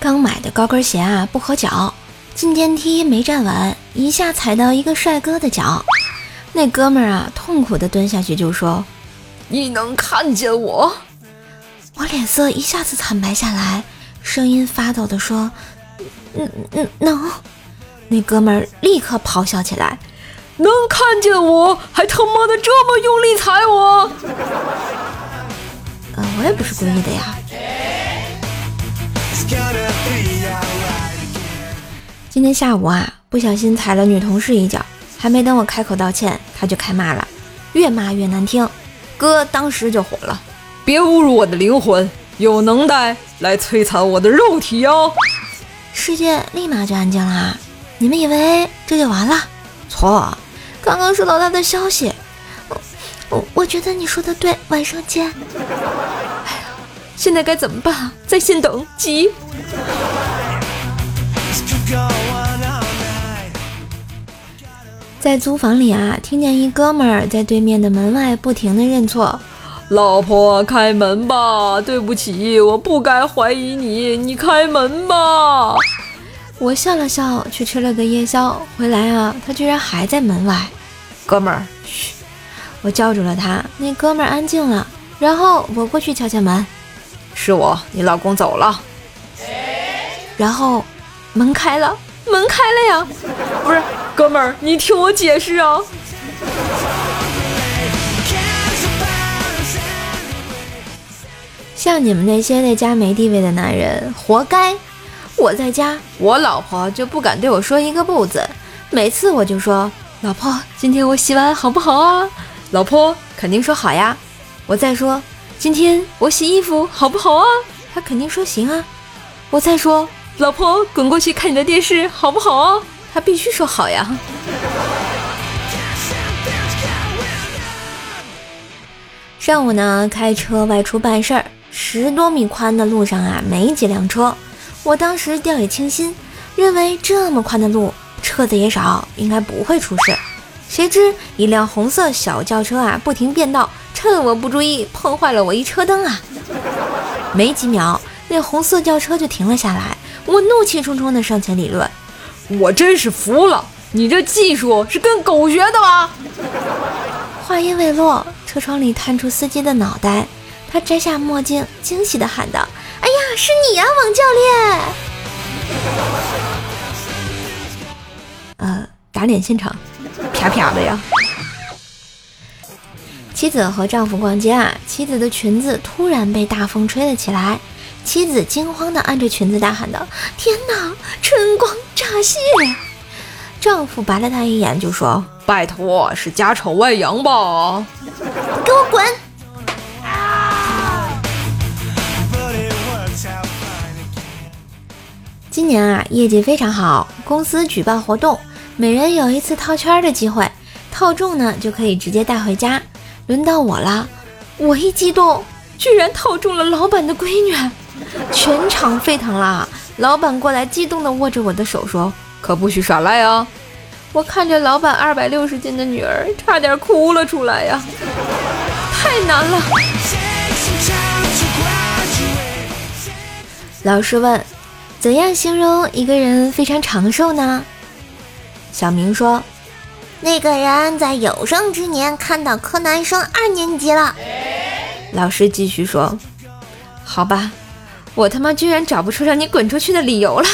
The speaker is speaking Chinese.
刚买的高跟鞋啊不合脚，进电梯没站稳，一下踩到一个帅哥的脚。那哥们儿啊痛苦的蹲下去就说：“你能看见我？”我脸色一下子惨白下来，声音发抖的说：“嗯嗯能。”那哥们儿立刻咆哮起来：“能看见我还他妈的这么用力踩我！”呃，我也不是故意的呀。今天下午啊，不小心踩了女同事一脚，还没等我开口道歉，她就开骂了，越骂越难听。哥当时就火了：“别侮辱我的灵魂，有能耐来摧残我的肉体哟！”世界立马就安静了。你们以为这就完了？错，刚刚收到他的消息，我我我觉得你说的对，晚上见。现在该怎么办？在线等，急。在租房里啊，听见一哥们儿在对面的门外不停的认错：“老婆，开门吧！对不起，我不该怀疑你，你开门吧。”我笑了笑，去吃了个夜宵。回来啊，他居然还在门外。哥们儿，嘘！我叫住了他。那哥们儿安静了，然后我过去敲敲门。是我，你老公走了。然后门开了，门开了呀！不是，哥们儿，你听我解释啊！像你们那些在家没地位的男人，活该！我在家，我老婆就不敢对我说一个不字，每次我就说：“老婆，今天我洗碗好不好啊？”老婆肯定说好呀。我再说。今天我洗衣服好不好啊？他肯定说行啊。我再说，老婆滚过去看你的电视好不好啊？他必须说好呀。上午呢，开车外出办事儿，十多米宽的路上啊，没几辆车。我当时掉以轻心，认为这么宽的路，车子也少，应该不会出事。谁知一辆红色小轿车啊，不停变道。趁我不注意，碰坏了我一车灯啊！没几秒，那红色轿车就停了下来。我怒气冲冲地上前理论：“我真是服了，你这技术是跟狗学的吗？”话音未落，车窗里探出司机的脑袋，他摘下墨镜，惊喜地喊道：“哎呀，是你呀，王教练！”呃，打脸现场，啪啪的呀！妻子和丈夫逛街啊，妻子的裙子突然被大风吹了起来，妻子惊慌地按着裙子大喊道：“天哪，春光乍泄！”丈夫白了他一眼就说：“拜托，是家丑外扬吧？给我滚！”今年啊，业绩非常好，公司举办活动，每人有一次套圈的机会，套中呢就可以直接带回家。轮到我了，我一激动，居然套中了老板的闺女，全场沸腾了。老板过来，激动地握着我的手说：“可不许耍赖啊！”我看着老板二百六十斤的女儿，差点哭了出来呀，太难了。老师问：“怎样形容一个人非常长寿呢？”小明说。那个人在有生之年看到柯南升二年级了。老师继续说：“好吧，我他妈居然找不出让你滚出去的理由了。”